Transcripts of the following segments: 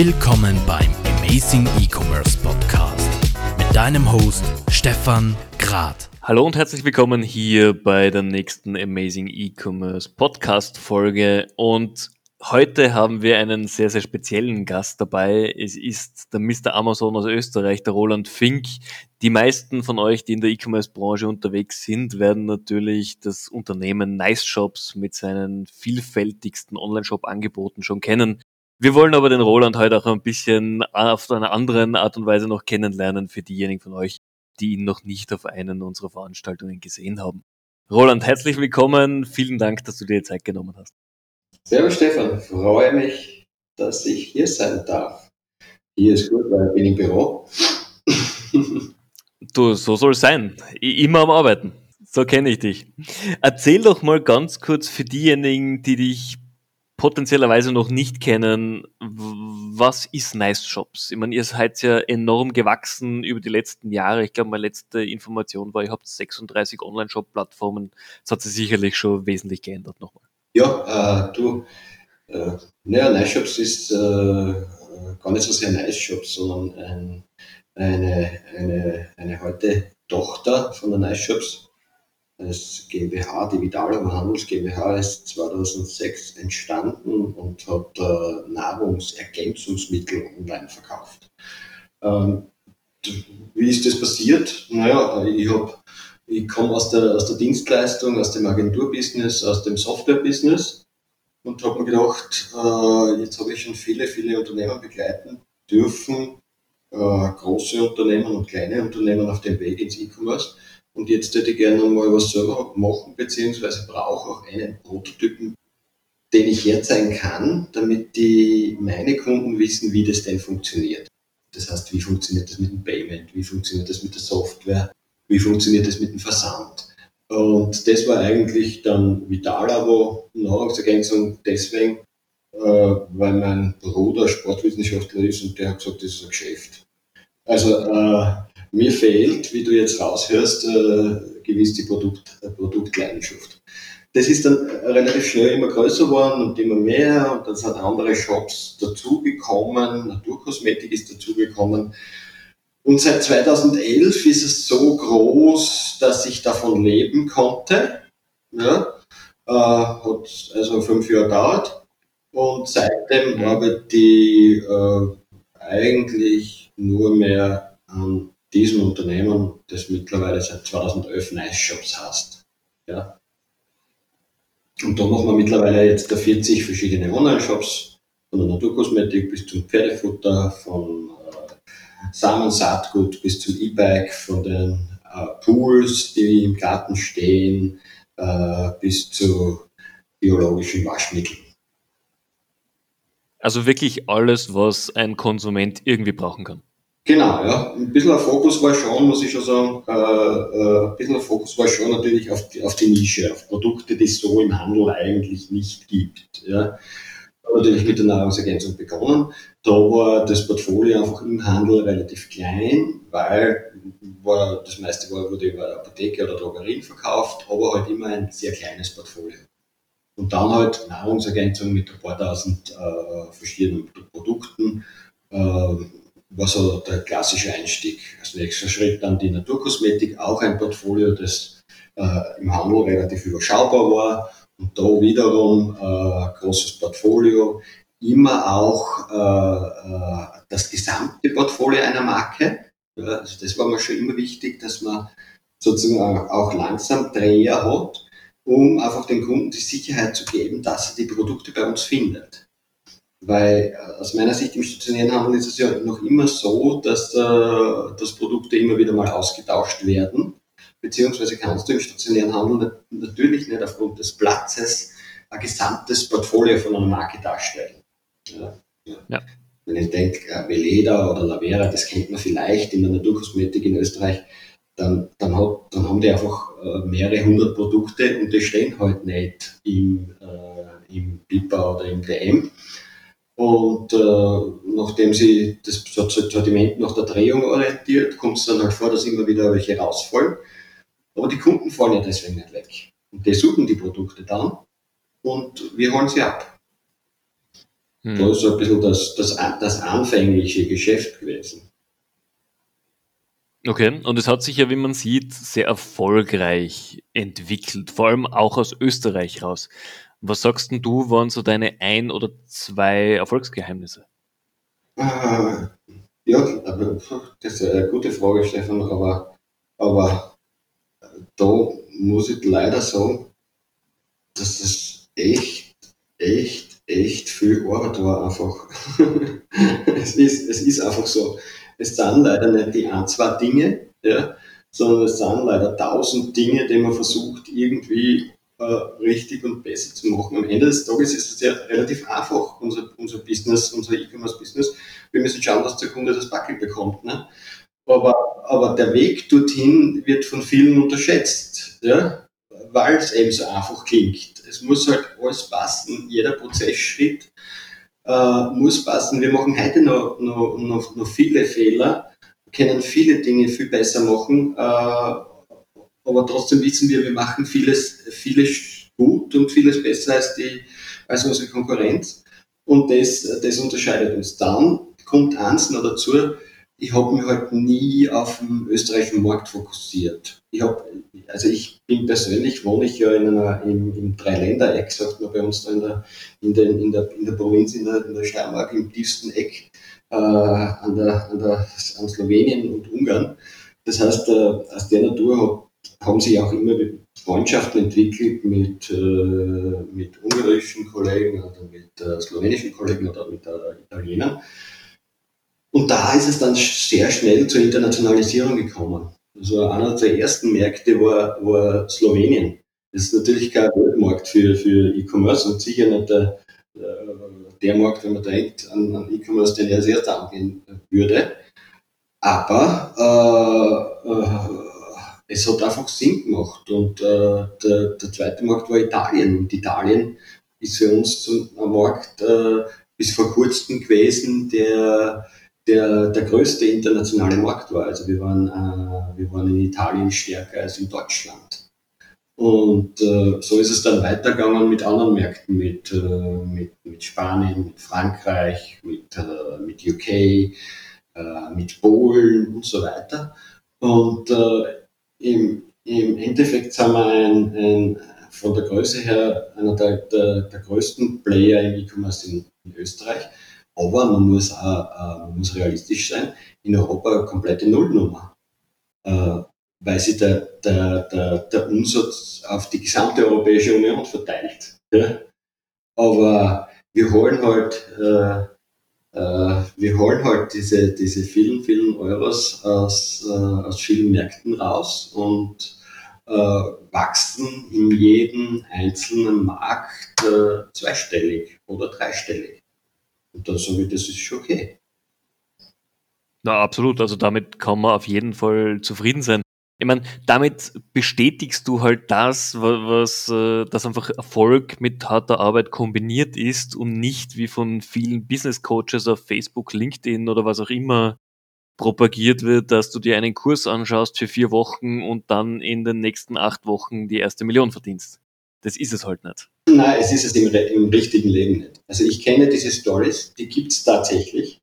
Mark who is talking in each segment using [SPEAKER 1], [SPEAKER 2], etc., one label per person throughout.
[SPEAKER 1] Willkommen beim Amazing E-Commerce Podcast mit deinem Host Stefan Grad.
[SPEAKER 2] Hallo und herzlich willkommen hier bei der nächsten Amazing E-Commerce Podcast Folge und Heute haben wir einen sehr, sehr speziellen Gast dabei. Es ist der Mr. Amazon aus Österreich, der Roland Fink. Die meisten von euch, die in der E-Commerce-Branche unterwegs sind, werden natürlich das Unternehmen Nice Shops mit seinen vielfältigsten Online-Shop-Angeboten schon kennen. Wir wollen aber den Roland heute auch ein bisschen auf einer anderen Art und Weise noch kennenlernen für diejenigen von euch, die ihn noch nicht auf einen unserer Veranstaltungen gesehen haben. Roland, herzlich willkommen. Vielen Dank, dass du dir Zeit genommen hast.
[SPEAKER 3] Servus Stefan, freue mich, dass ich hier sein darf. Hier ist gut, weil ich bin im Büro.
[SPEAKER 2] du, so soll es sein. Immer am Arbeiten. So kenne ich dich. Erzähl doch mal ganz kurz für diejenigen, die dich potenziellerweise noch nicht kennen, was ist Nice Shops? Ich meine, ihr seid ja enorm gewachsen über die letzten Jahre. Ich glaube, meine letzte Information war, ihr habt 36 Online-Shop-Plattformen. Das hat sich sicherlich schon wesentlich geändert nochmal.
[SPEAKER 3] Ja, äh, du, äh, naja, Nice Shops ist äh, gar nicht so sehr Nice Shops, sondern ein, eine, eine, eine heute Tochter von der Nice Shops. Das GmbH, die Vidalum Handels GmbH ist 2006 entstanden und hat äh, Nahrungsergänzungsmittel online verkauft. Ähm, wie ist das passiert? Naja, ich habe ich komme aus der, aus der Dienstleistung, aus dem Agenturbusiness, aus dem Softwarebusiness und habe mir gedacht, äh, jetzt habe ich schon viele, viele Unternehmen begleiten dürfen, äh, große Unternehmen und kleine Unternehmen auf dem Weg ins E-Commerce. Und jetzt hätte ich gerne mal was selber machen, beziehungsweise brauche auch einen Prototypen, den ich herzeigen kann, damit die meine Kunden wissen, wie das denn funktioniert. Das heißt, wie funktioniert das mit dem Payment, wie funktioniert das mit der Software, wie funktioniert das mit dem Versand. Und das war eigentlich dann Vitalabo Nahrungsergänzung deswegen, äh, weil mein Bruder Sportwissenschaftler ist und der hat gesagt, das ist ein Geschäft. Also äh, mir fehlt, wie du jetzt raushörst, äh, gewiss die Produkt, äh, Produktleidenschaft. Das ist dann relativ schnell immer größer geworden und immer mehr und dann sind andere Shops dazugekommen, Naturkosmetik ist dazugekommen und seit 2011 ist es so groß, dass ich davon leben konnte. Ja, äh, hat also fünf Jahre dauert. Und seitdem mhm. arbeite ich äh, eigentlich nur mehr an diesem Unternehmen, das mittlerweile seit 2011 Nice Shops heißt. Ja. Und da machen wir mittlerweile jetzt 40 verschiedene Online-Shops, von der Naturkosmetik bis zum Pferdefutter, von Samen-Saatgut bis zum E-Bike, von den äh, Pools, die im Garten stehen, äh, bis zu biologischen Waschmitteln.
[SPEAKER 2] Also wirklich alles, was ein Konsument irgendwie brauchen kann.
[SPEAKER 3] Genau, ja. Ein bisschen ein Fokus war schon, muss ich schon sagen, äh, äh, ein bisschen ein Fokus war schon natürlich auf die, auf die Nische, auf Produkte, die es so im Handel eigentlich nicht gibt. Ja natürlich mit der Nahrungsergänzung begonnen. Da war das Portfolio einfach im Handel relativ klein, weil war, das meiste war, wurde über Apotheke oder Drogerien verkauft, aber halt immer ein sehr kleines Portfolio. Und dann halt Nahrungsergänzung mit ein paar tausend äh, verschiedenen Produkten, äh, war so der klassische Einstieg. Als nächster Schritt dann die Naturkosmetik, auch ein Portfolio, das äh, im Handel relativ überschaubar war und da wiederum äh, großes Portfolio, immer auch äh, äh, das gesamte Portfolio einer Marke. Ja, also das war mir schon immer wichtig, dass man sozusagen auch langsam Dreher hat, um einfach den Kunden die Sicherheit zu geben, dass er die Produkte bei uns findet. Weil äh, aus meiner Sicht im stationären Handel ist es ja noch immer so, dass, äh, dass Produkte immer wieder mal ausgetauscht werden beziehungsweise kannst du im stationären Handel natürlich nicht aufgrund des Platzes ein gesamtes Portfolio von einer Marke darstellen. Ja, ja. Wenn ich denke, äh, Veleda oder Lavera, das kennt man vielleicht in der Naturkosmetik in Österreich, dann, dann, hat, dann haben die einfach äh, mehrere hundert Produkte und die stehen halt nicht im, äh, im Pipa oder im DM. Und äh, nachdem sie das Sortiment nach der Drehung orientiert, kommt es dann halt vor, dass immer wieder welche rausfallen. Aber die Kunden fallen ja deswegen nicht weg. Und die suchen die Produkte dann und wir holen sie ab. Hm. Da ist so ein bisschen das, das, das anfängliche Geschäft gewesen.
[SPEAKER 2] Okay, und es hat sich ja, wie man sieht, sehr erfolgreich entwickelt, vor allem auch aus Österreich raus. Was sagst denn du, waren so deine ein oder zwei Erfolgsgeheimnisse?
[SPEAKER 3] Äh, ja, das ist eine gute Frage, Stefan, aber, aber da muss ich leider sagen, dass das echt, echt, echt viel Arbeit war einfach. es, ist, es ist einfach so. Es sind leider nicht die ein, zwei Dinge, ja, sondern es sind leider tausend Dinge, die man versucht, irgendwie äh, richtig und besser zu machen. Am Ende des Tages ist es ja relativ einfach, unser, unser Business, unser E-Commerce-Business. Wir müssen schauen, dass der Kunde das Backel bekommt. Ne? Aber, aber der Weg dorthin wird von vielen unterschätzt, ja? weil es eben so einfach klingt. Es muss halt alles passen, jeder Prozessschritt äh, muss passen. Wir machen heute noch, noch, noch, noch viele Fehler, können viele Dinge viel besser machen, äh, aber trotzdem wissen wir, wir machen vieles, vieles gut und vieles besser als, die, als unsere Konkurrenz. Und das, das unterscheidet uns. Dann kommt eins noch dazu, ich habe mich halt nie auf den österreichischen Markt fokussiert. Ich habe, also ich bin persönlich, wohne ich ja in einer, im, im Dreiländereck, sagt man bei uns da in der, in der, in der, in der Provinz, in der, in der Steiermark, im tiefsten Eck, äh, an, der, an, der, an Slowenien und Ungarn. Das heißt, äh, aus der Natur hab, haben sich auch immer Freundschaften entwickelt mit, äh, mit ungarischen Kollegen oder mit äh, slowenischen Kollegen oder mit äh, Italienern. Und da ist es dann sehr schnell zur Internationalisierung gekommen. Also einer der ersten Märkte war, war Slowenien. Das ist natürlich kein Weltmarkt für, für E-Commerce und sicher nicht der, der Markt, wenn man denkt an, an E-Commerce, den er als erster angehen würde. Aber äh, äh, es hat einfach Sinn gemacht. Und äh, der, der zweite Markt war Italien. Und Italien ist für uns zum, ein Markt äh, bis vor kurzem gewesen, der der, der größte internationale Markt war. Also wir waren, äh, wir waren in Italien stärker als in Deutschland. Und äh, so ist es dann weitergegangen mit anderen Märkten, mit, äh, mit, mit Spanien, mit Frankreich, mit, äh, mit UK, mit Polen und so weiter. Und äh, im, im Endeffekt sind wir ein, ein, von der Größe her einer der, der, der größten Player im E-Commerce in, in Österreich. Aber man muss auch äh, muss realistisch sein, in Europa eine komplette Nullnummer. Äh, weil sich der, der, der, der Umsatz auf die gesamte Europäische Union verteilt. Ja? Aber wir holen halt, äh, wir holen halt diese, diese vielen, vielen Euros aus, äh, aus vielen Märkten raus und äh, wachsen in jedem einzelnen Markt äh, zweistellig oder dreistellig. Und dann sage ich, das ist schon okay.
[SPEAKER 2] Na, absolut. Also damit kann man auf jeden Fall zufrieden sein. Ich meine, damit bestätigst du halt das, was, äh, dass einfach Erfolg mit harter Arbeit kombiniert ist und nicht wie von vielen Business Coaches auf Facebook, LinkedIn oder was auch immer propagiert wird, dass du dir einen Kurs anschaust für vier Wochen und dann in den nächsten acht Wochen die erste Million verdienst. Das ist es halt nicht.
[SPEAKER 3] Nein, es ist es im, im richtigen Leben nicht. Also ich kenne diese Stories, die gibt es tatsächlich,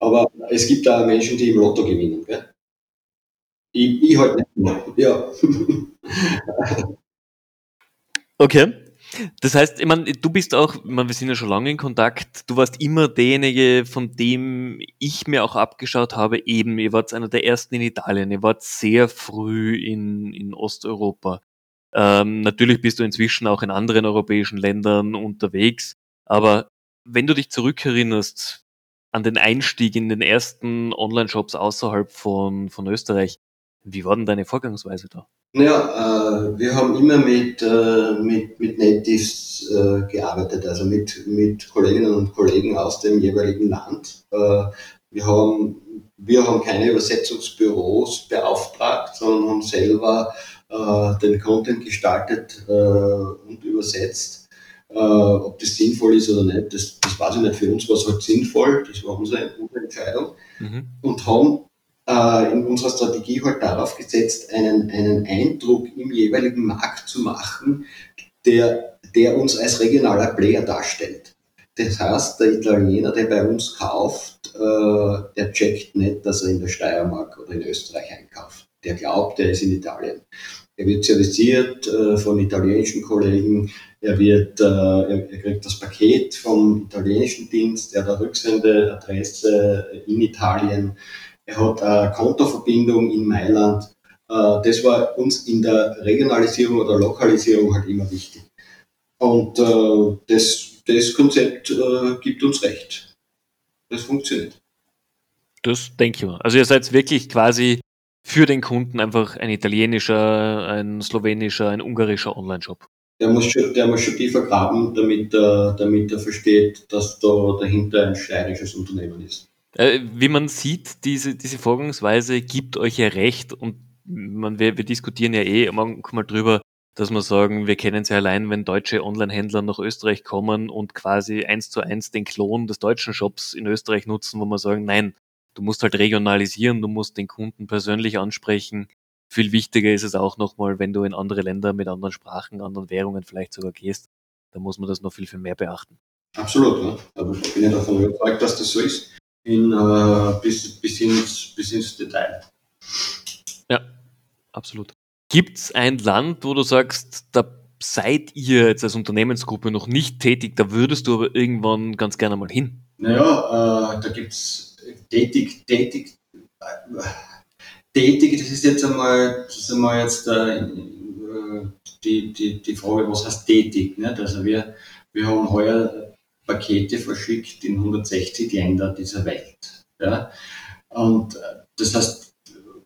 [SPEAKER 3] aber es gibt da Menschen, die im Lotto gewinnen. Gell? Ich, ich halt nicht mehr. Ja.
[SPEAKER 2] okay. Das heißt, ich meine, du bist auch, ich meine, wir sind ja schon lange in Kontakt, du warst immer derjenige, von dem ich mir auch abgeschaut habe, eben, ihr wart einer der ersten in Italien, ihr wart sehr früh in, in Osteuropa. Ähm, natürlich bist du inzwischen auch in anderen europäischen Ländern unterwegs, aber wenn du dich zurückerinnerst an den Einstieg in den ersten Online-Shops außerhalb von, von Österreich, wie war denn deine Vorgangsweise da?
[SPEAKER 3] Naja, äh, wir haben immer mit, äh, mit, mit Natives äh, gearbeitet, also mit, mit Kolleginnen und Kollegen aus dem jeweiligen Land. Äh, wir, haben, wir haben keine Übersetzungsbüros beauftragt, sondern haben selber äh, den Content gestaltet äh, und übersetzt. Ob das sinnvoll ist oder nicht, das, das weiß ich nicht. Für uns war es halt sinnvoll, das war unsere, unsere Entscheidung. Mhm. Und haben äh, in unserer Strategie halt darauf gesetzt, einen, einen Eindruck im jeweiligen Markt zu machen, der, der uns als regionaler Player darstellt. Das heißt, der Italiener, der bei uns kauft, äh, der checkt nicht, dass er in der Steiermark oder in Österreich einkauft. Der glaubt, er ist in Italien. Er wird serviciert äh, von italienischen Kollegen. Er, wird, er kriegt das Paket vom italienischen Dienst. Er hat eine Rücksendeadresse in Italien. Er hat eine Kontoverbindung in Mailand. Äh, das war uns in der Regionalisierung oder Lokalisierung halt immer wichtig. Und äh, das, das Konzept äh, gibt uns recht. Das funktioniert.
[SPEAKER 2] Das denke ich mal. Also ihr seid wirklich quasi für den Kunden einfach ein italienischer, ein slowenischer, ein ungarischer Online-Shop.
[SPEAKER 3] Der muss, schon, der muss schon tiefer graben, damit er, damit er versteht, dass da dahinter ein steirisches Unternehmen ist.
[SPEAKER 2] Äh, wie man sieht, diese, diese Vorgangsweise gibt euch ja recht und man, wir, wir diskutieren ja eh manchmal drüber, dass wir sagen, wir kennen es ja allein, wenn deutsche Online-Händler nach Österreich kommen und quasi eins zu eins den Klon des deutschen Shops in Österreich nutzen, wo wir sagen, nein, du musst halt regionalisieren, du musst den Kunden persönlich ansprechen. Viel wichtiger ist es auch nochmal, wenn du in andere Länder mit anderen Sprachen, anderen Währungen vielleicht sogar gehst, da muss man das noch viel, viel mehr beachten.
[SPEAKER 3] Absolut, ne? also ich bin ja davon überzeugt, dass das so ist, in, äh, bis, bis, ins, bis ins Detail.
[SPEAKER 2] Ja, absolut. Gibt es ein Land, wo du sagst, da seid ihr jetzt als Unternehmensgruppe noch nicht tätig, da würdest du aber irgendwann ganz gerne mal hin?
[SPEAKER 3] Naja, äh, da gibt es tätig, tätig, tätig, das ist jetzt einmal, das ist einmal jetzt äh, die, die, die Frage, was heißt tätig? Nicht? Also wir, wir haben heuer Pakete verschickt in 160 Länder dieser Welt. Ja? Und das heißt,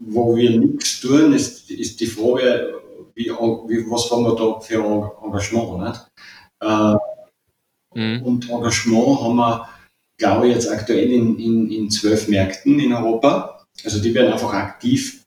[SPEAKER 3] wo wir nichts tun, ist, ist die Frage, wie, wie, was haben wir da für Engagement? Nicht? Äh, mhm. Und Engagement haben wir glaube ich, jetzt aktuell in, in, in zwölf Märkten in Europa. Also die werden einfach aktiv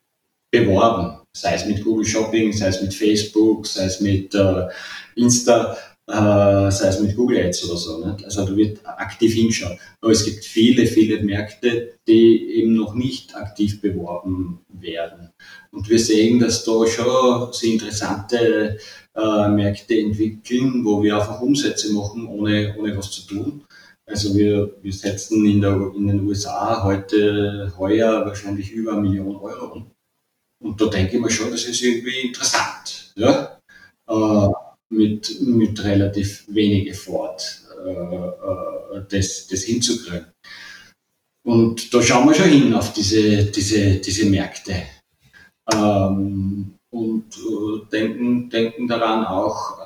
[SPEAKER 3] beworben, sei es mit Google Shopping, sei es mit Facebook, sei es mit äh, Insta, äh, sei es mit Google Ads oder so. Nicht? Also da wird aktiv hinschauen. Aber es gibt viele, viele Märkte, die eben noch nicht aktiv beworben werden. Und wir sehen, dass da schon sehr interessante äh, Märkte entwickeln, wo wir einfach Umsätze machen, ohne, ohne was zu tun. Also wir, wir setzen in, der, in den USA heute, heuer wahrscheinlich über eine Million Euro um. Und da denke ich mir schon, das ist irgendwie interessant, ja? Äh, mit, mit relativ wenig Effort äh, äh, das, das hinzukriegen. Und da schauen wir schon hin auf diese, diese, diese Märkte. Ähm, und äh, denken, denken daran auch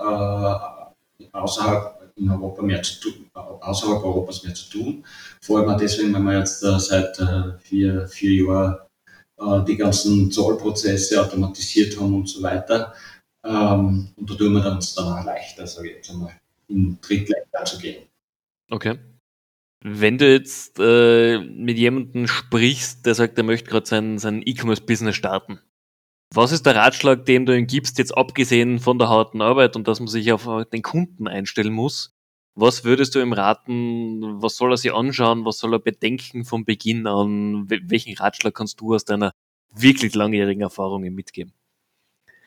[SPEAKER 3] äh, außerhalb in Europa mehr zu tun, außerhalb Europas mehr zu tun. Vor allem deswegen, weil wir jetzt äh, seit vier, vier Jahren äh, die ganzen Zollprozesse automatisiert haben und so weiter. Ähm, und da tun wir uns dann auch leichter, sage ich jetzt einmal, in Drittländer zu gehen.
[SPEAKER 2] Okay. Wenn du jetzt äh, mit jemandem sprichst, der sagt, er möchte gerade sein, sein E-Commerce-Business starten, was ist der Ratschlag, den du ihm gibst, jetzt abgesehen von der harten Arbeit und dass man sich auf den Kunden einstellen muss? Was würdest du ihm raten? Was soll er sich anschauen? Was soll er bedenken von Beginn an? Welchen Ratschlag kannst du aus deiner wirklich langjährigen Erfahrung ihm mitgeben?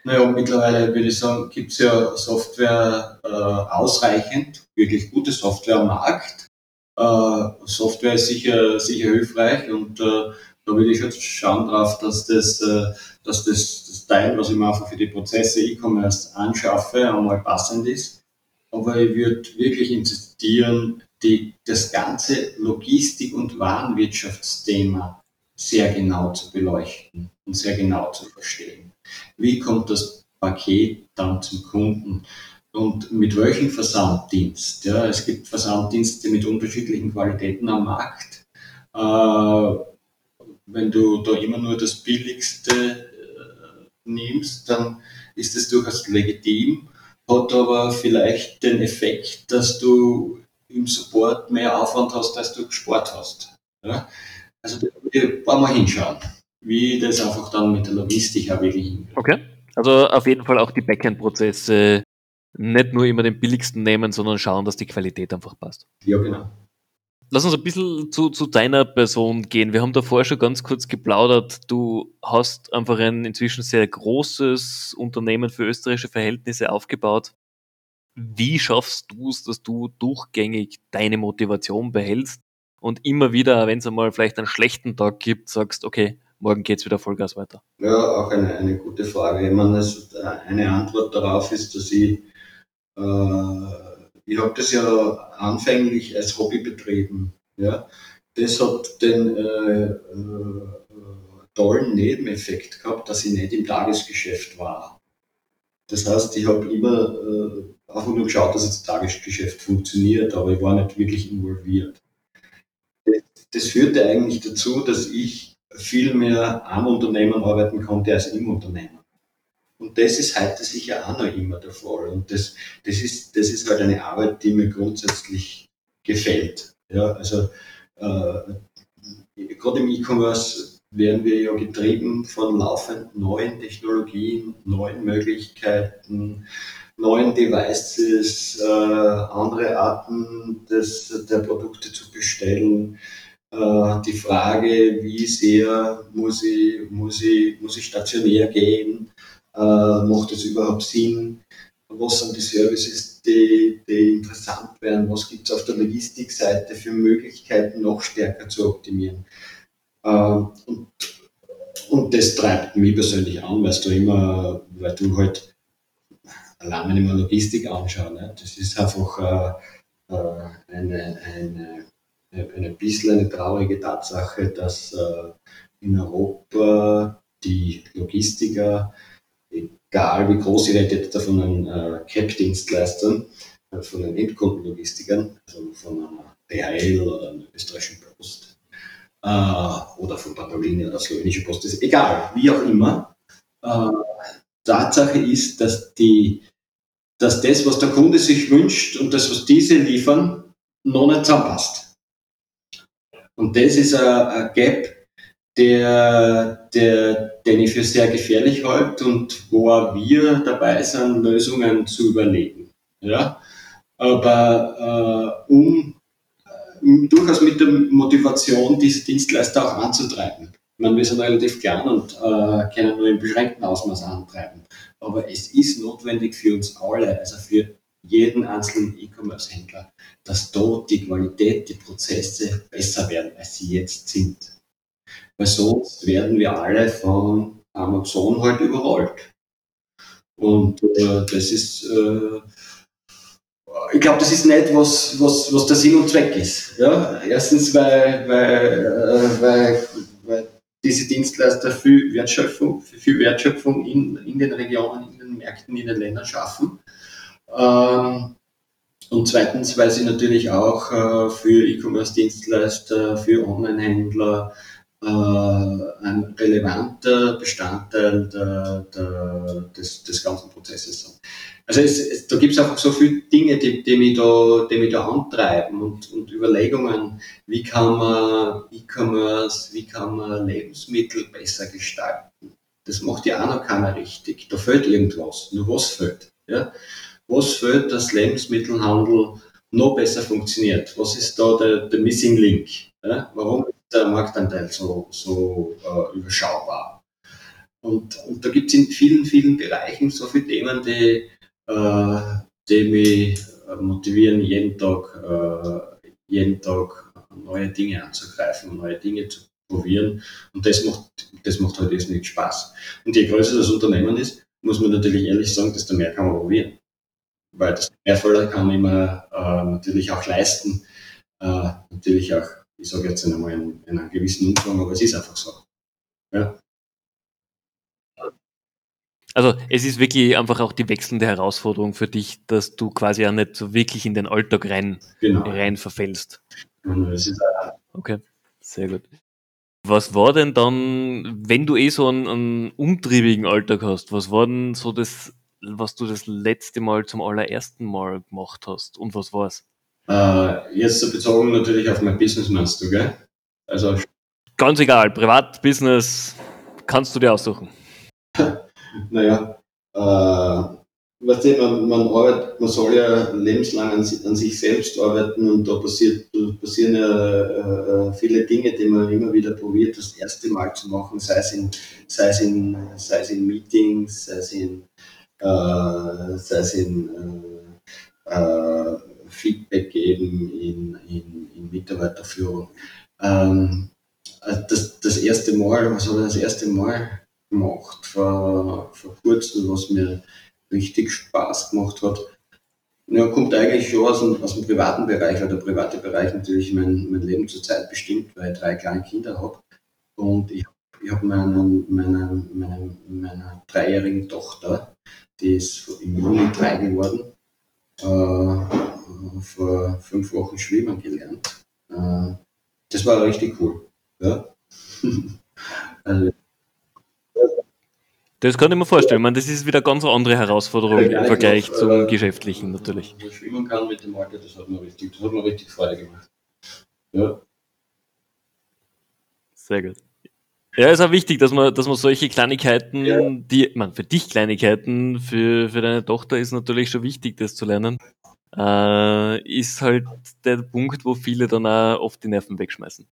[SPEAKER 3] Naja, mittlerweile würde ich sagen, gibt es ja Software äh, ausreichend, wirklich gute Software am Markt. Äh, Software ist sicher, sicher hilfreich und äh, da würde ich jetzt schauen drauf, dass das, äh, dass das, das Teil, was ich mir einfach für die Prozesse E-Commerce anschaffe, einmal passend ist. Aber ich würde wirklich insistieren, die, das ganze Logistik- und Warenwirtschaftsthema sehr genau zu beleuchten und sehr genau zu verstehen. Wie kommt das Paket dann zum Kunden? Und mit welchem Versanddienst? Ja, es gibt Versanddienste mit unterschiedlichen Qualitäten am Markt. Äh, wenn du da immer nur das Billigste äh, nimmst, dann ist es durchaus legitim, hat aber vielleicht den Effekt, dass du im Support mehr Aufwand hast, als du gespart hast. Ja? Also da wollen wir hinschauen, wie das einfach dann mit der Logistik auch wirklich hingeht.
[SPEAKER 2] Okay, also auf jeden Fall auch die Backend-Prozesse nicht nur immer den billigsten nehmen, sondern schauen, dass die Qualität einfach passt.
[SPEAKER 3] Ja, genau.
[SPEAKER 2] Lass uns ein bisschen zu, zu deiner Person gehen. Wir haben davor schon ganz kurz geplaudert. Du hast einfach ein inzwischen sehr großes Unternehmen für österreichische Verhältnisse aufgebaut. wie schaffst du es, dass du durchgängig deine Motivation behältst und immer wieder, wenn es einmal vielleicht einen schlechten Tag gibt, sagst, okay, morgen geht's wieder Vollgas weiter?
[SPEAKER 3] Ja, auch eine, eine gute Frage. Ich meine, das, eine Antwort darauf ist, dass ich, äh, ich habe das ja anfänglich als Hobby betrieben. Ja? Das hat den äh, äh, tollen Nebeneffekt gehabt, dass ich nicht im Tagesgeschäft war. Das heißt, ich habe immer äh, einfach nur geschaut, dass das Tagesgeschäft funktioniert, aber ich war nicht wirklich involviert. Das führte eigentlich dazu, dass ich viel mehr am Unternehmen arbeiten konnte als im Unternehmen. Und das ist heute sicher auch noch immer der Fall. Und das, das, ist, das ist halt eine Arbeit, die mir grundsätzlich gefällt. Ja, also äh, gerade im E-Commerce werden wir ja getrieben von laufend neuen Technologien, neuen Möglichkeiten, neuen Devices, äh, andere Arten des, der Produkte zu bestellen. Äh, die Frage, wie sehr muss ich, muss ich, muss ich stationär gehen, äh, macht es überhaupt Sinn? Was sind die Services, die, die interessant wären? Was gibt es auf der Logistikseite für Möglichkeiten, noch stärker zu optimieren? Äh, und, und das treibt mich persönlich an, weil du immer, weil du halt allein wenn ich Logistik anschaue, ne, das ist einfach eine, eine ein bisschen eine traurige Tatsache, dass äh, in Europa die Logistiker, egal wie groß sie redet, von den äh, CAP-Dienstleistern, äh, von den Endkundenlogistikern, also von einer DHL oder einer österreichischen Post oder von Patolini oder slowenische Post, ist egal, wie auch immer. Tatsache ist, dass, die, dass das, was der Kunde sich wünscht und das, was diese liefern, noch nicht zusammenpasst. Und das ist ein, Gap, der, der, den ich für sehr gefährlich halte und wo auch wir dabei sind, Lösungen zu überlegen. Ja? Aber äh, um, um durchaus mit der Motivation, diese Dienstleister auch anzutreiben. Ich meine, wir sind relativ klein und äh, können nur im beschränkten Ausmaß antreiben. Aber es ist notwendig für uns alle, also für jeden einzelnen E-Commerce-Händler, dass dort die Qualität, die Prozesse besser werden, als sie jetzt sind. Weil sonst werden wir alle von Amazon halt überrollt. Und äh, das ist, äh, ich glaube, das ist nicht, was, was, was der Sinn und Zweck ist. Ja? Erstens, weil, weil, äh, weil, weil diese Dienstleister viel Wertschöpfung, viel Wertschöpfung in, in den Regionen, in den Märkten, in den Ländern schaffen. Ähm, und zweitens, weil sie natürlich auch äh, für E-Commerce-Dienstleister, für Online-Händler äh, ein relevanter Bestandteil der, der, des, des ganzen Prozesses sind. Also es, es, da gibt es einfach so viele Dinge, die, die, mich da, die mich da antreiben und, und Überlegungen, wie kann man E-Commerce, wie kann man Lebensmittel besser gestalten. Das macht ja auch noch keiner richtig. Da fehlt irgendwas. Nur was fehlt? Ja? Was fehlt, dass Lebensmittelhandel noch besser funktioniert? Was ist da der, der Missing Link? Ja? Warum ist der Marktanteil so, so äh, überschaubar? Und, und da gibt es in vielen, vielen Bereichen so viele Themen, die, äh, die mich motivieren, jeden Tag, äh, jeden Tag neue Dinge anzugreifen, neue Dinge zu probieren. Und das macht, das macht halt nicht Spaß. Und je größer das Unternehmen ist, muss man natürlich ehrlich sagen, desto mehr kann man probieren weil das Mehrvoller kann man immer äh, natürlich auch leisten. Äh, natürlich auch, ich sage jetzt einmal in, in einem gewissen Umfang, aber es ist einfach so. Ja.
[SPEAKER 2] Also es ist wirklich einfach auch die wechselnde Herausforderung für dich, dass du quasi auch nicht so wirklich in den Alltag rein, genau. rein verfällst.
[SPEAKER 3] Genau,
[SPEAKER 2] okay, sehr gut. Was war denn dann, wenn du eh so einen, einen umtriebigen Alltag hast, was war denn so das was du das letzte Mal zum allerersten Mal gemacht hast und was war's?
[SPEAKER 3] Äh, jetzt bezogen natürlich auf mein Business meinst du, gell?
[SPEAKER 2] Also ganz egal, Privat, Business, kannst du dir aussuchen.
[SPEAKER 3] naja, äh, weißt du, man, man, arbeitet, man soll ja lebenslang an, an, sich selbst arbeiten und da passiert, passieren ja äh, viele Dinge, die man immer wieder probiert, das erste Mal zu machen, sei es in, sei es in, sei es in Meetings, sei es in äh, sei es in, äh, Feedback geben in, in, in Mitarbeiterführung. Ähm, äh, das, das erste Mal, was habe ich das erste Mal gemacht vor, vor kurzem, was mir richtig Spaß gemacht hat. Ja, kommt eigentlich schon aus dem, aus dem privaten Bereich, weil der private Bereich natürlich mein, mein Leben zurzeit bestimmt, weil ich drei kleine Kinder habe. Und ich, ich habe meinen, meinen, meinen, meiner dreijährigen Tochter, die ist im Juni drei geworden, äh, vor fünf Wochen schwimmen gelernt. Äh, das war richtig cool. Ja.
[SPEAKER 2] also, das kann ich mir vorstellen. Ich meine, das ist wieder eine ganz andere Herausforderung im Vergleich noch, zum äh, Geschäftlichen natürlich.
[SPEAKER 3] Wo schwimmen kann mit dem Alter, das hat mir richtig, das hat mir richtig Freude gemacht. Ja.
[SPEAKER 2] Sehr gut. Ja, ist auch wichtig, dass man, dass man solche Kleinigkeiten, ja. die, man, für dich Kleinigkeiten, für, für deine Tochter ist natürlich schon wichtig, das zu lernen. Äh, ist halt der Punkt, wo viele dann auch oft die Nerven wegschmeißen.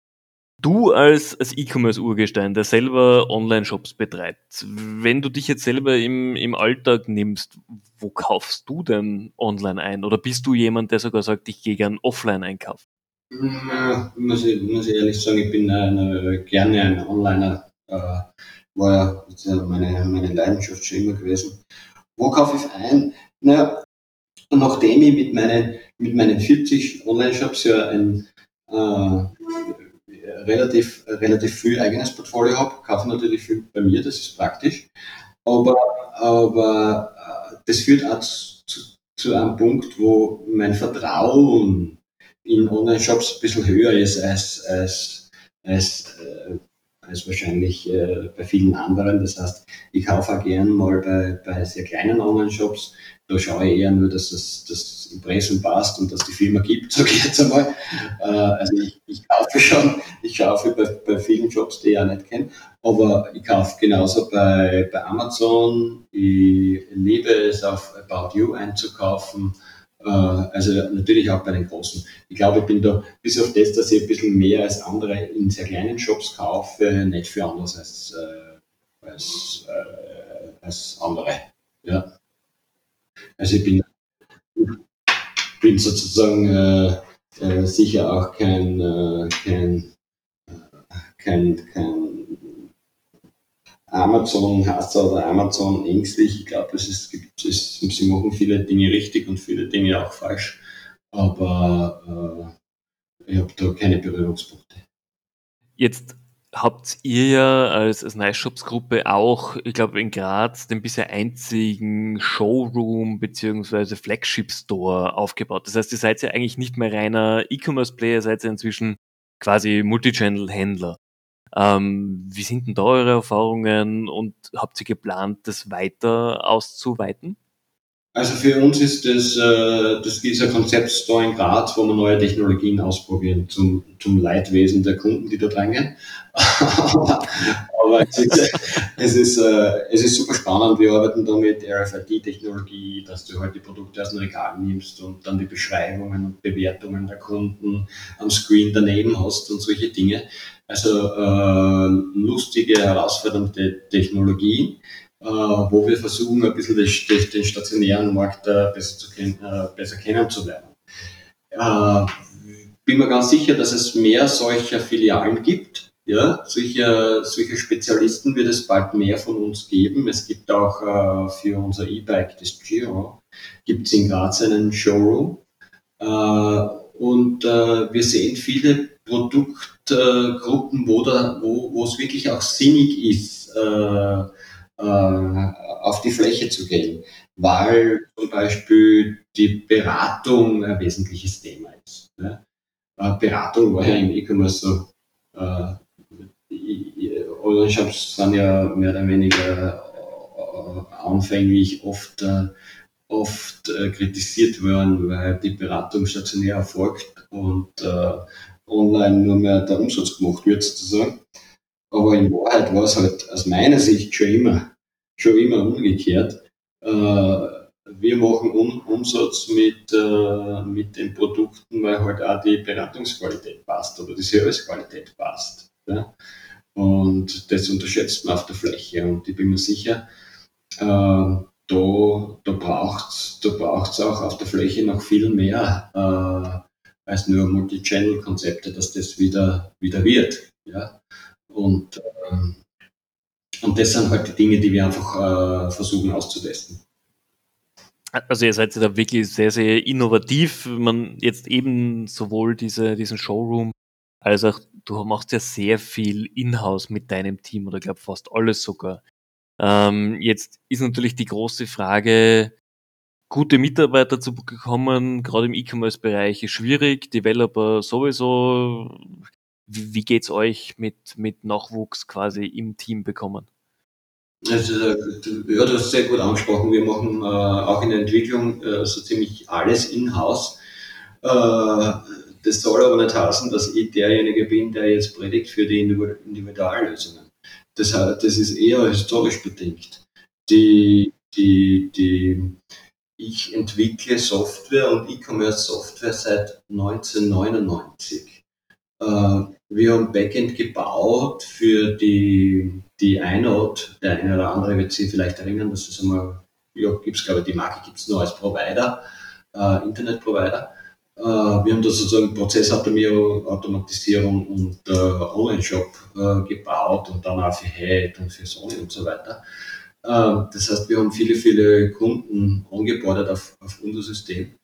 [SPEAKER 2] Du als, als E-Commerce-Urgestein, der selber Online-Shops betreibt, wenn du dich jetzt selber im, im Alltag nimmst, wo kaufst du denn online ein? Oder bist du jemand, der sogar sagt, ich gehe gern offline einkaufen?
[SPEAKER 3] Ja, muss, ich, muss ich ehrlich sagen, ich bin eine, gerne ein Onliner. Äh, war ja meine, meine Leidenschaft schon immer gewesen. Wo kaufe ich ein? Naja, nachdem ich mit meinen, mit meinen 40 Online-Shops ja ein äh, relativ, relativ viel eigenes Portfolio habe, kaufe natürlich viel bei mir, das ist praktisch. Aber, aber äh, das führt auch zu, zu einem Punkt, wo mein Vertrauen in Online-Shops ein bisschen höher ist als, als, als, äh, als wahrscheinlich äh, bei vielen anderen. Das heißt, ich kaufe auch gern mal bei, bei sehr kleinen Online-Shops, da schaue ich eher nur, dass das, das Impressum passt und dass die Firma gibt, sage ich jetzt einmal. Äh, also ich, ich, kaufe schon, ich kaufe bei, bei vielen Jobs, die ich auch nicht kenne, aber ich kaufe genauso bei, bei Amazon. Ich liebe es, auf About You einzukaufen. Äh, also natürlich auch bei den großen. Ich glaube, ich bin da, bis auf das, dass ich ein bisschen mehr als andere in sehr kleinen Shops kaufe, nicht für anders als, äh, als, als andere. Ja. Also ich bin, bin sozusagen äh, äh, sicher auch kein, äh, kein, äh, kein, kein Amazon-Hasser oder Amazon-ängstlich. Ich glaube, es ist, es, sie machen viele Dinge richtig und viele Dinge auch falsch, aber äh, ich habe da keine Berührungspunkte.
[SPEAKER 2] Jetzt habt ihr ja als, als Nice Shops Gruppe auch, ich glaube, in Graz den bisher einzigen Showroom beziehungsweise Flagship Store aufgebaut. Das heißt, ihr seid ja eigentlich nicht mehr reiner E-Commerce Player, seid ja inzwischen quasi Multichannel Händler. Ähm, wie sind denn da eure Erfahrungen und habt ihr geplant, das weiter auszuweiten?
[SPEAKER 3] Also für uns ist das, äh, das ein Konzeptstore in Graz, wo wir neue Technologien ausprobieren zum, zum Leidwesen der Kunden, die da drängen. Aber es ist, es, ist, äh, es ist super spannend. Wir arbeiten da mit RFID-Technologie, dass du halt die Produkte aus dem Regal nimmst und dann die Beschreibungen und Bewertungen der Kunden am Screen daneben hast und solche Dinge. Also äh, lustige, herausfordernde Technologie äh, wo wir versuchen, ein bisschen den, den stationären Markt äh, besser, zu kennen, äh, besser kennenzulernen. bin mir ganz sicher, dass es mehr solcher Filialen gibt. Ja, solche, solche Spezialisten wird es bald mehr von uns geben. Es gibt auch äh, für unser E-Bike, das Giro, gibt es in Graz einen Showroom. Äh, und äh, wir sehen viele Produktgruppen, wo, da, wo, es wirklich auch sinnig ist, äh, auf die Fläche zu gehen, weil zum Beispiel die Beratung ein wesentliches Thema ist. Ne? Äh, Beratung war ja im E-Commerce so, äh, Online-Shops sind ja mehr oder weniger äh, anfänglich oft, äh, oft äh, kritisiert worden, weil die Beratung stationär erfolgt und online nur mehr der Umsatz gemacht wird sozusagen. Aber in Wahrheit war es halt aus meiner Sicht schon immer, schon immer umgekehrt. Äh, wir machen Umsatz mit, äh, mit den Produkten, weil halt auch die Beratungsqualität passt oder die Servicequalität passt. Ja? Und das unterschätzt man auf der Fläche. Und ich bin mir sicher, äh, da, da braucht es da braucht's auch auf der Fläche noch viel mehr äh, als nur Multi-Channel-Konzepte, dass das wieder, wieder wird. Ja? Und, ähm, und das sind halt die Dinge, die wir einfach äh, versuchen auszutesten.
[SPEAKER 2] Also ihr seid ja da wirklich sehr, sehr innovativ. Man jetzt eben sowohl diese, diesen Showroom als auch du machst ja sehr viel in-house mit deinem Team oder glaube fast alles sogar. Ähm, jetzt ist natürlich die große Frage, gute Mitarbeiter zu bekommen, gerade im E-Commerce-Bereich ist schwierig, Developer sowieso. Wie, wie geht's euch mit, mit Nachwuchs quasi im Team bekommen?
[SPEAKER 3] Also, ja, du hast sehr gut angesprochen. Wir machen äh, auch in der Entwicklung äh, so ziemlich alles in-house. Äh, das soll aber nicht heißen, dass ich derjenige bin, der jetzt predigt für die Individuallösungen. Das, das ist eher historisch bedingt. Die, die, die, ich entwickle Software und E-Commerce-Software seit 1999. Äh, wir haben Backend gebaut für die, die iNode. Der eine oder andere wird sich vielleicht erinnern, dass es einmal, ja, gibt glaube ich, die Marke gibt es nur als Provider, äh, Internetprovider. Äh, wir haben da sozusagen Prozessautomatisierung und äh, Online-Shop äh, gebaut und dann auch für Head und für Sony und so weiter. Äh, das heißt, wir haben viele, viele Kunden angebordet auf, auf unser System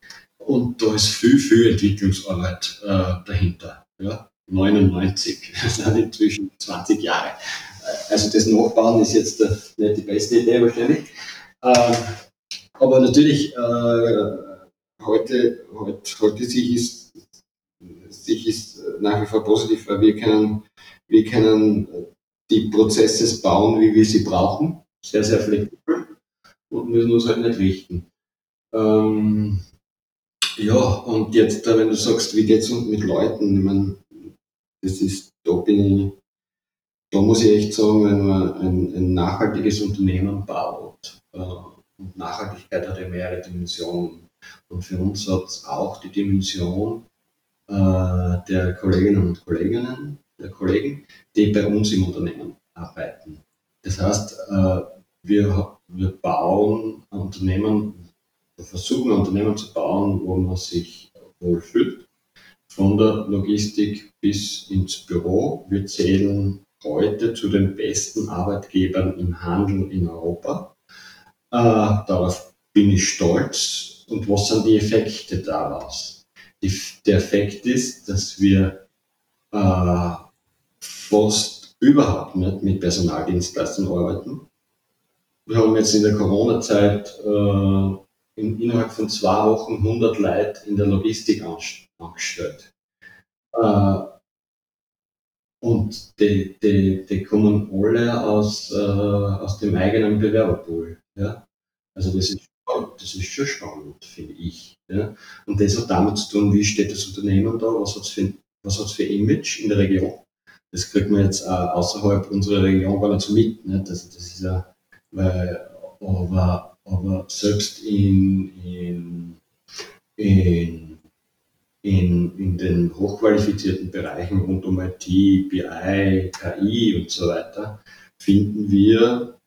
[SPEAKER 3] und da ist viel, viel Entwicklungsarbeit äh, dahinter. Ja? 99, das sind inzwischen 20 Jahre. Also das Nachbauen ist jetzt äh, nicht die beste Idee wahrscheinlich. Ähm, aber natürlich äh, heute, heute, heute sich ist, sich ist nach wie vor positiv, weil wir können, wir können die Prozesse bauen, wie wir sie brauchen. Sehr, sehr flexibel und müssen uns halt nicht richten. Ähm, ja, und jetzt, wenn du sagst, wie geht es uns mit Leuten, ich meine, das ist, da bin ich, da muss ich echt sagen, wenn man ein, ein nachhaltiges Unternehmen baut, äh, und Nachhaltigkeit hat ja mehrere Dimensionen. Und für uns hat es auch die Dimension äh, der Kolleginnen und Kolleginnen, der Kollegen, die bei uns im Unternehmen arbeiten. Das heißt, äh, wir, wir bauen Unternehmen, wir versuchen Unternehmen zu bauen, wo man sich wohlfühlt. Von der Logistik bis ins Büro. Wir zählen heute zu den besten Arbeitgebern im Handel in Europa. Äh, darauf bin ich stolz und was sind die Effekte daraus? Die, der Effekt ist, dass wir äh, fast überhaupt nicht mit Personaldienstleistern arbeiten. Wir haben jetzt in der Corona-Zeit äh, in, innerhalb von zwei Wochen 100 Leute in der Logistik angestellt. Äh, und die, die, die kommen alle aus, äh, aus dem eigenen Bewerberpool. Ja? Also das ist das ist schon spannend, finde ich. Ja. Und das hat damit zu tun, wie steht das Unternehmen da, was hat es für, für Image in der Region. Das kriegt man jetzt auch außerhalb unserer Region gar nicht so mit. Nicht? Also das ist ja, aber, aber selbst in, in, in, in, in den hochqualifizierten Bereichen rund um IT, BI, KI und so weiter, finden wir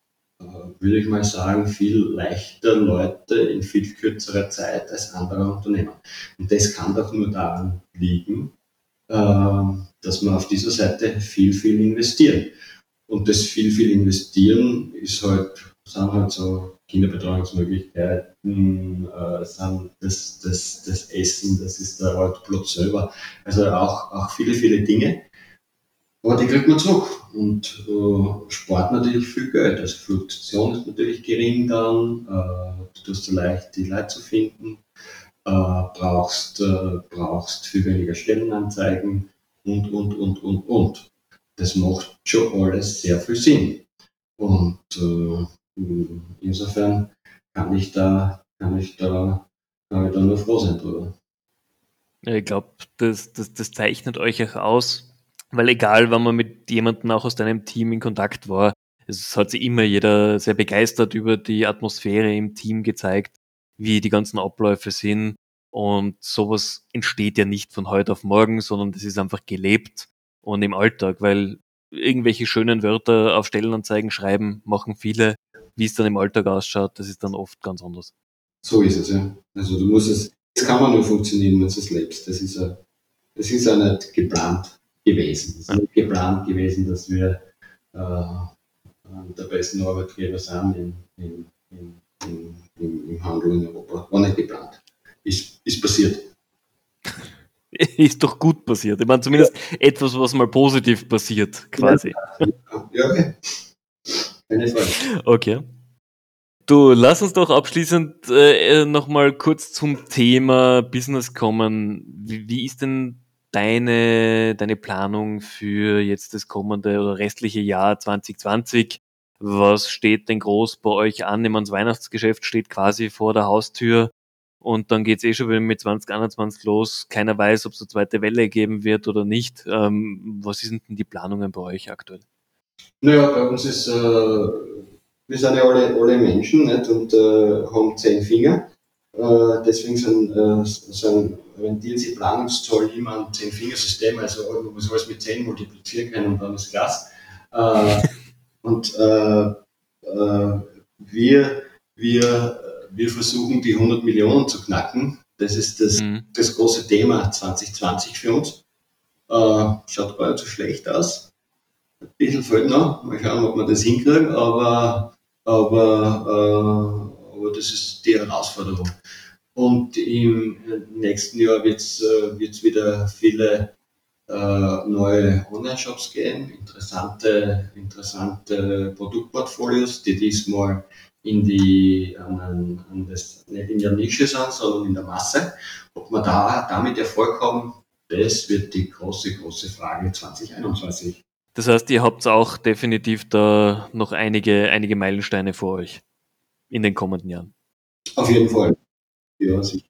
[SPEAKER 3] würde ich mal sagen, viel leichter Leute in viel kürzerer Zeit als andere Unternehmen. Und das kann doch nur daran liegen, ähm, dass wir auf dieser Seite viel, viel investieren. Und das viel, viel investieren ist halt, sind halt so Kinderbetreuungsmöglichkeiten, äh, sind das, das, das Essen, das ist der Platz selber. Also auch, auch viele, viele Dinge. Aber die kriegt man zurück und äh, spart natürlich viel Geld. Also Fluktuation ist natürlich gering dann, äh, du tust leicht die Leute zu finden, äh, brauchst, äh, brauchst viel weniger Stellenanzeigen und, und, und, und, und. Das macht schon alles sehr viel Sinn. Und äh, insofern kann ich da, kann ich da, kann ich da nur froh sein drüber.
[SPEAKER 2] Ja, ich glaube, das, das, das zeichnet euch auch aus, weil egal, wenn man mit jemandem auch aus deinem Team in Kontakt war, es hat sich immer jeder sehr begeistert über die Atmosphäre im Team gezeigt, wie die ganzen Abläufe sind. Und sowas entsteht ja nicht von heute auf morgen, sondern das ist einfach gelebt und im Alltag, weil irgendwelche schönen Wörter auf Stellenanzeigen schreiben machen viele, wie es dann im Alltag ausschaut, das ist dann oft ganz anders.
[SPEAKER 3] So ist es, ja. Also du musst es, es kann man nur funktionieren, wenn du es lebst. Das ist ja, das ist ja nicht geplant gewesen. Es ist nicht geplant gewesen, dass wir äh, der besten Arbeitgeber sind in, in, in, in, im Handel in Europa. War nicht geplant. Ist, ist passiert.
[SPEAKER 2] ist doch gut passiert. Ich meine, zumindest ja. etwas, was mal positiv passiert, quasi. Ja, okay. Okay. Du, lass uns doch abschließend äh, nochmal kurz zum Thema Business kommen. Wie, wie, ist denn deine, deine Planung für jetzt das kommende oder restliche Jahr 2020? Was steht denn groß bei euch an? Ich meine, das Weihnachtsgeschäft steht quasi vor der Haustür. Und dann geht's eh schon wieder mit 2021 los. Keiner weiß, ob es eine zweite Welle geben wird oder nicht. Ähm, was sind denn die Planungen bei euch aktuell?
[SPEAKER 3] Naja, bei uns ist, äh, wir sind ja alle, alle Menschen nicht? und äh, haben zehn Finger. Äh, deswegen sind, äh, sind orientieren sie Planungszoll immer an zehn Fingersystem, also man muss alles mit zehn multiplizieren können und dann ist Glas. Äh, und äh, äh, wir, wir wir versuchen die 100 Millionen zu knacken. Das ist das, mhm. das große Thema 2020 für uns. Äh, schaut gar nicht so schlecht aus. Ein bisschen fehlt noch. Mal schauen, ob wir das hinkriegen, aber, aber, äh, aber das ist die Herausforderung. Und im nächsten Jahr wird es äh, wieder viele äh, neue Online-Shops geben, interessante, interessante Produktportfolios, die diesmal in die, an, an das, nicht in der Nische sind, sondern in der Masse. Ob wir da damit Erfolg haben, das wird die große, große Frage 2021.
[SPEAKER 2] Das heißt, ihr habt auch definitiv da noch einige, einige Meilensteine vor euch in den kommenden Jahren.
[SPEAKER 3] Auf jeden Fall. Ja, sicher.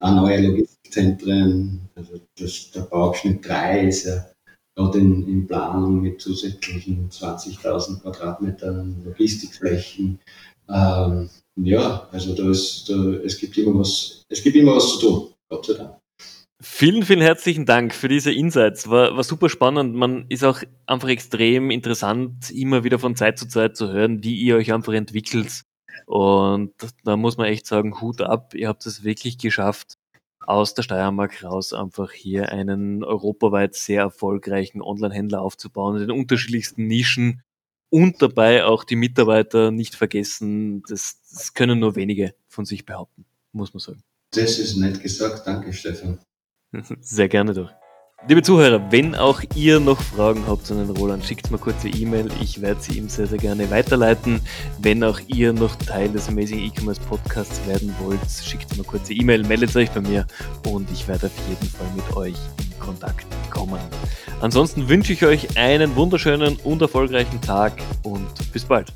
[SPEAKER 3] Auch neue Logistikzentren, also das, der Bauabschnitt 3 ist ja gerade in, in Planung mit zusätzlichen 20.000 Quadratmetern Logistikflächen. Ähm, ja, also da ist, da, es gibt immer was, es gibt immer was zu tun, Gott sei Dank.
[SPEAKER 2] Vielen, vielen herzlichen Dank für diese Insights. War, war super spannend. Man ist auch einfach extrem interessant, immer wieder von Zeit zu Zeit zu hören, wie ihr euch einfach entwickelt. Und da muss man echt sagen, Hut ab. Ihr habt es wirklich geschafft, aus der Steiermark raus einfach hier einen europaweit sehr erfolgreichen Online-Händler aufzubauen, in den unterschiedlichsten Nischen und dabei auch die Mitarbeiter nicht vergessen. Das, das können nur wenige von sich behaupten, muss man sagen.
[SPEAKER 3] Das ist nett gesagt. Danke, Stefan.
[SPEAKER 2] Sehr gerne doch. Liebe Zuhörer, wenn auch ihr noch Fragen habt an den Roland, schickt mir kurze E-Mail. Ich werde sie ihm sehr, sehr gerne weiterleiten. Wenn auch ihr noch Teil des Amazing E-Commerce Podcasts werden wollt, schickt mir kurze E-Mail, meldet euch bei mir und ich werde auf jeden Fall mit euch in Kontakt kommen. Ansonsten wünsche ich euch einen wunderschönen und erfolgreichen Tag und bis bald.